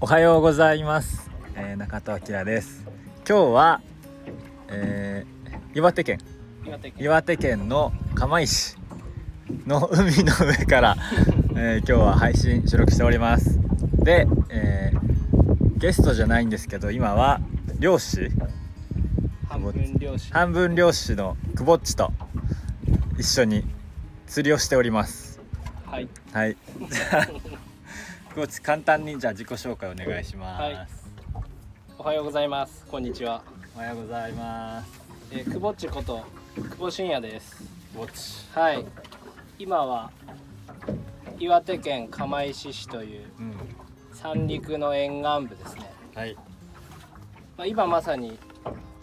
おはようございます、えー中戸明です。今日は、えー岩手県。岩手県。の釜石。の海の上から、えー今日は配信収録しております。で、えーゲストじゃないんですけど今は漁師。半分漁師。半分漁師のくぼっちと一緒に釣りをしております。はい。はい じゃあくぼっち簡単にじゃあ自己紹介お願いします、はい。おはようございます。こんにちは、おはようございます。えー、くぼっちこと久保信也です。くぼっち。はい。今は岩手県釜石市といううん。三陸の沿岸部ですね、はい。まあ、今まさに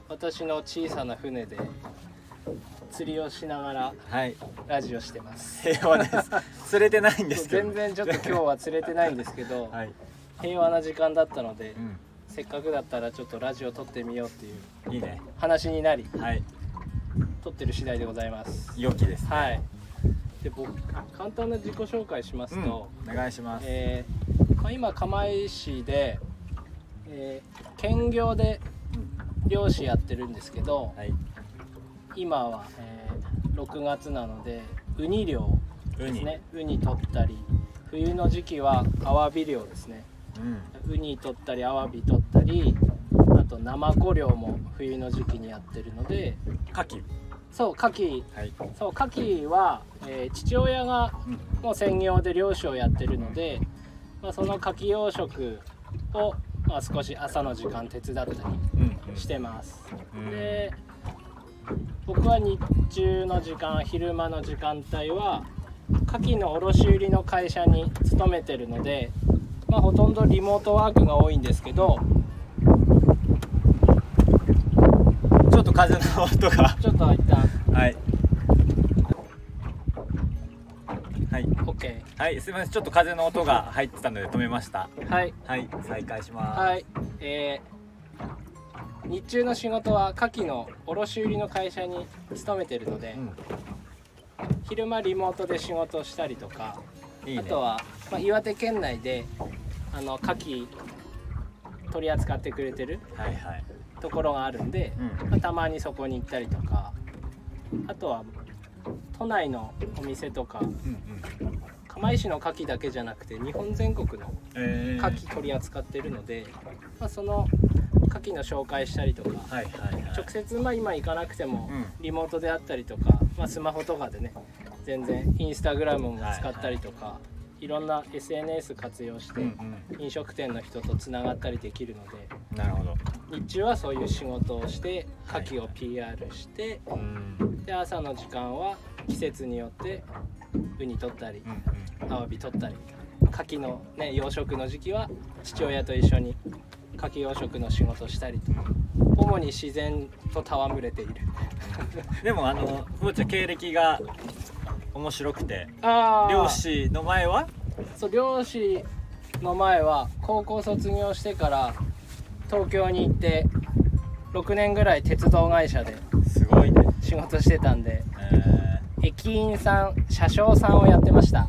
私の小さな船で釣りをしながらはい。ラジオしてます。平和です。釣れてないんですけど。全然ちょっと今日は釣れてないんですけど、はい、平和な時間だったので、うせっかくだったらちょっとラジオ撮ってみようっていうん、いいね。話になりはい。撮ってる次第でございます。良きですはい。で僕簡単な自己紹介しますと、うん、お願いします、えーまあ、今釜石市で、えー兼業で漁師やってるんですけどはい今は、えー6月なのでウニ漁ですね。ウニ。取ったり冬の時期はアワビ漁ですね。うん。ウニ取ったりアワビ取ったりあとナマコ漁も冬の時期にやってるので。牡蠣。そう牡蠣。はい、そう牡蠣は、えー父親がうん、もう専業で漁師をやってるので、まあ、その牡蠣養殖を、まあ、少し朝の時間手伝ったりしてます、うん。で僕は日中の時間昼間の時間帯は牡蠣の卸売の会社に勤めてるので、まあ、ほとんどリモートワークが多いんですけどちょっと風の音が。ちょっと一旦。はい。はい。OK はいすみません。ちょっと風の音が入ってたので止めました。はい。はい再開します。はい。えー日中の仕事は牡蠣の卸売の会社に勤めてるので、うん。昼間リモートで仕事をしたりとかいいね。あとは、まあ、岩手県内であの牡蠣取り扱ってくれてるところがあるんで、うん。まあたまにそこに行ったりとかあとは都内のお店とかうんうん。釜石の牡蠣だけじゃなくて日本全国のえー、牡蠣取り扱ってるので、まあ、その牡蠣の紹介したりとかはいはいはい。直接まあ今行かなくてもうん。リモートであったりとか、まあ、スマホとかでね全然インスタグラムも使ったりとか、いろんな SNS 活用してうん飲食店の人とつながったりできるのでうんなるほど。日中はそういう仕事をして牡はい。蠣を PR してうん。で朝の時間は季節によってウニ取ったりうんアワビ取ったり牡蠣の、ね、養殖の時期は父親と一緒に牡蠣養殖の仕事をしたりと主に自然と戯れている。でもあのふーちゃん経歴が面白くて。あー。漁師の前は？そう漁師の前は高校卒業してから東京に行って6年ぐらい鉄道会社ですごいね。仕事してたんで。え駅員さん車掌さんをやってました。ー、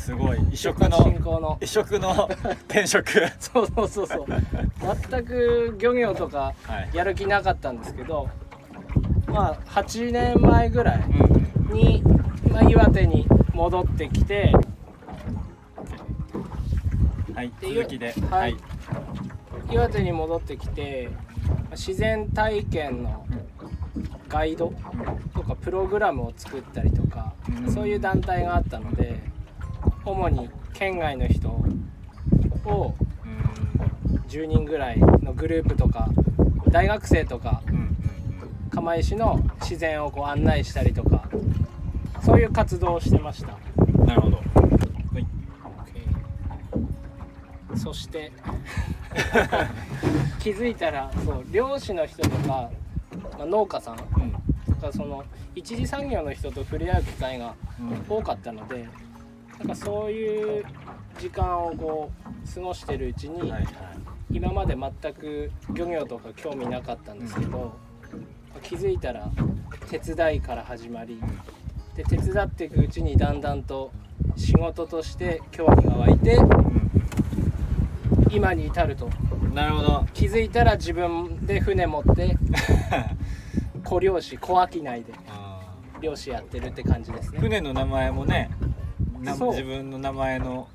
すごい。異色の行の。異色の転職。そうそうそうそう。全く漁業とかはい。やる気なかったんですけどまあ8年前ぐらいうんに、まあ、岩手に戻ってきてはいで続きで。はい。岩手に戻ってきてまあ自然体験のガイドとかプログラムを作ったりとか、うん。そういう団体があったので主に県外の人をうん10人ぐらいのグループとか大学生とかうんうん釜石の自然をこう案内したりとかそういう活動をしてました。うんなるほど。はい。そして 気づいたらそう漁師の人とか、まあ農家さんとうん。かその一次産業の人と触れ合う機会がうん多かったのでなんかそういう時間をこう過ごしてるうちに、はいはい。今まで全く漁業とか興味なかったんですけど、気づいたら手伝いから始まりで手伝っていくうちにだんだんと仕事として興味が湧いてうん今に至ると。なるほど。気づいたら自分で船持って 小漁師小商いであ漁師やってるって感じですね。ー船の名前もね自分の名前の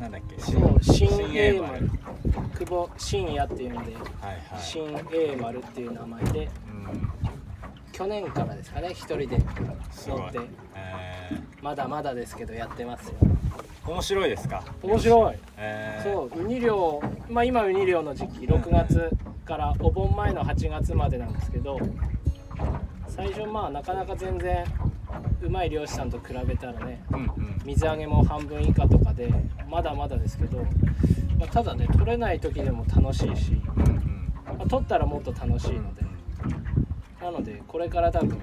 なんだっけ？そう。新新栄丸。丸。久保信也っていうんではいはい。新栄丸っていう名前でうん。去年からですかね一人で乗って。えまだまだですけどやってますよ。ー面白いですか？面白い。えー。そうウニ漁まあ今ウニ漁の時期6月からお盆前の8月までなんですけど最初まあなかなか全然うまい漁師さんと比べたらねうんうん。水揚げも半分以下とかでまだまだですけど、まあ、ただね取れない時でも楽しいし、うんうん。まあ、取ったらもっと楽しいので。なのでこれから多分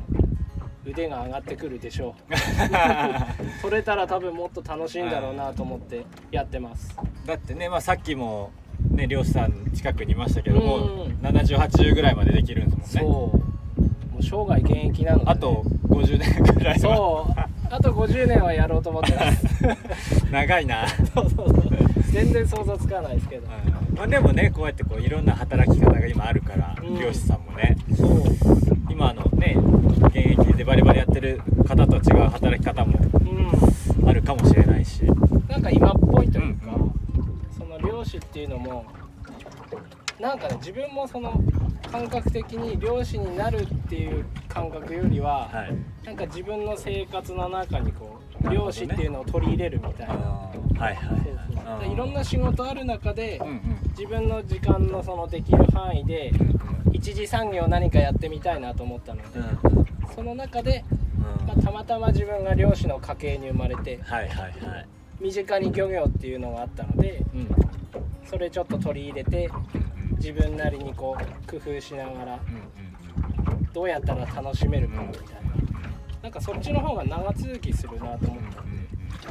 腕が上がってくるでしょう。取れたら多分もっと楽しいんだろうなと思ってやってます。だってね、まあ、さっきもね漁師さん近くにいましたけども、うん。7080ぐらいまでできるんですもんねもう生涯現役なのでね、あと50年ぐらいは。そう。あと50年はやろうと思ってます。長いな、そうそうそう。全然想像つかないですけど。うんまあ、でもねこうやってこういろんな働き方が今あるから、うん。漁師さんもね。そう。今のね現役でバリバリやってる方と違う働き方もうん。あるかもしれないし。なんか今っぽいというか、うん。その漁師っていうのもなんかね自分もその感覚的に漁師になるっていう感覚よりは、はい。なんか自分の生活の中にこう漁師っていうのを取り入れるみたいな、はいはいろんな仕事ある中で、うんうん。自分の時間のそのできる範囲で一次産業何かやってみたいなと思ったので、うん。うんその中で、うん。まあ、たまたま自分が漁師の家系に生まれてはいはいはい。身近に漁業っていうのがあったのでうんうん。それちょっと取り入れて自分なりにこう工夫しながらどうやったら楽しめるかみたいな。なんかそっちの方が長続きするなと思った。ん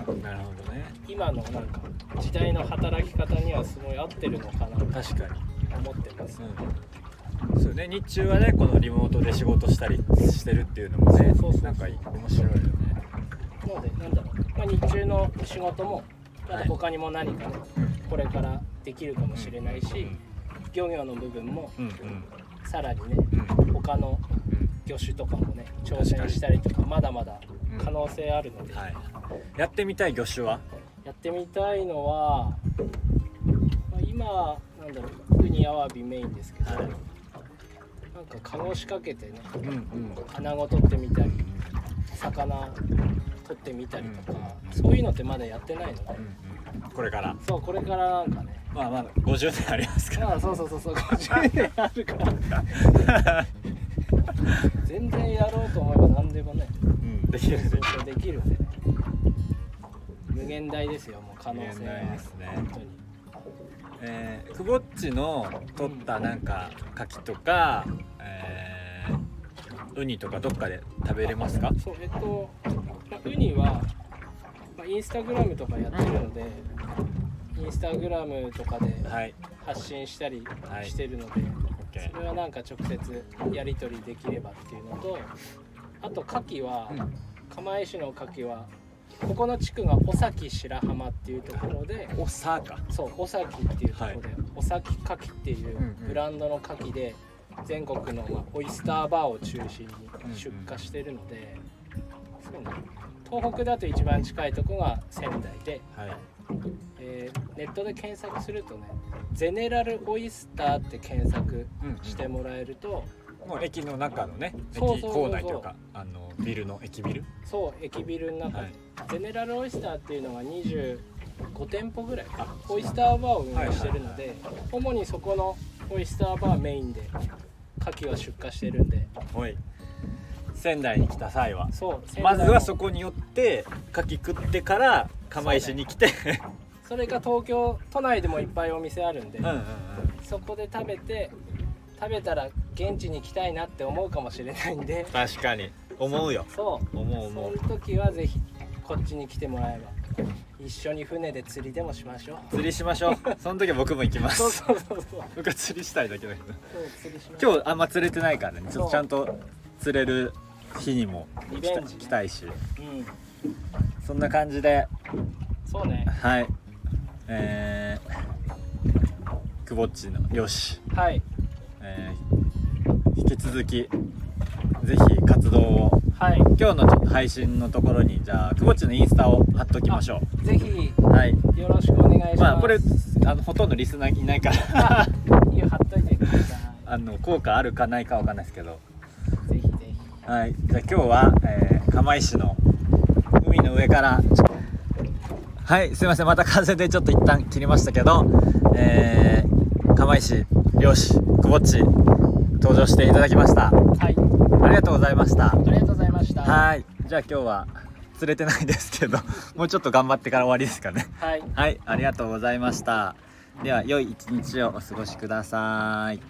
でうんなるほどね今のなんか時代の働き方にはすごい合ってるのかなと確かに。思ってます。うん。そうね日中はねこのリモートで仕事したりしてるっていうのもねそうそうなんかいい面白いよね。なのでなんだろう、まあ、日中の仕事もまた他にも何かねこれからできるかもしれないし漁業の部分もさらにね他の魚種とかもね挑戦したりとかまだまだ可能性あるので、はい。やってみたい魚種は？やってみたいのは、まあ今なんだろうウニアワビメインですけど、はい。なんかカゴ仕掛けてねうんうん。穴子取ってみたり魚取ってみたりとか、そういうのってまだやってないので、これから。そうこれからなんかね。まあまだ50年ありますから。ああそうそうそうそう50年あるから。全然やろうと思えば何でもねうん。できる。できるんで。ね無限大ですよもう可能性は。ですね。本当に。えー、くぼっちの取ったなんか牡蠣とか、えー、ウニとかどっかで食べれますか？そうえっと、まあ、ウニは、まあ、インスタグラムとかやってるのでインスタグラムとかではい。発信したりはい。してるので、OK それはなんか直接やり取りできればっていうのとあと牡蠣は、うん。釜石の牡蠣はここの地区が尾崎白浜っていうところでおさかそう尾崎っていうところで、はい。尾崎牡蠣っていううんうんブランドの牡蠣で全国のまあオイスターバーを中心うんに出荷してるので、そうね東北だと一番近いとこが仙台で、はいえーネットで検索するとねゼネラルオイスターって検索うんしてもらえると、もう駅の中のね駅構内というかあのビルの駅ビル？そう駅ビルの中。で、はい。ゼネラルオイスターっていうのが25店舗ぐらいかオイスターバーを運営してるので、主にそこのオイスターバーメインで牡蠣は出荷してるんで。おい仙台に来た際は。そうまずはそここに寄って牡蠣食ってから釜石に来て。それが東京都内でもいっぱいお店あるんで、そこで食べて食べたら現地に来たいなって思うかもしれないんで。確かに。思うよ。そう。思う思う。その時はぜひこっちに来てもらえば。一緒に船で釣りでもしましょう。釣りしましょう。その時は僕も行きます。そうそうそうそう。僕は釣りしたいだけだけど。そう釣りしましょう。今日あんま釣れてないからね。ちょっとちゃんと釣れる日にもリベンジ。来たいし。うん。そんな感じで。そうね。はい。えー、くぼっちの漁師、はい。えー引き続きぜひ活動を。はい。今日のちょっと配信のところにじゃあくぼっちのインスタを貼っときましょぜひ。うはい。よろしくお願いします。まあこれあのほとんどリスナーいないから。あいいよ貼っといてくださ あの効果あるかないかわかんないですけどはい。じゃあ今日は、えー釜石の海の上からはい。すいません。また風でちょっと一旦切りましたけど、えー、釜石漁師くぼっち登場していただきました。はい。ありがとうございました。ありがとうございました。はい。じゃあ今日は釣れてないですけど もうちょっと頑張ってから終わりですかね。はい。はい。ありがとうございました。では良い一日をお過ごしください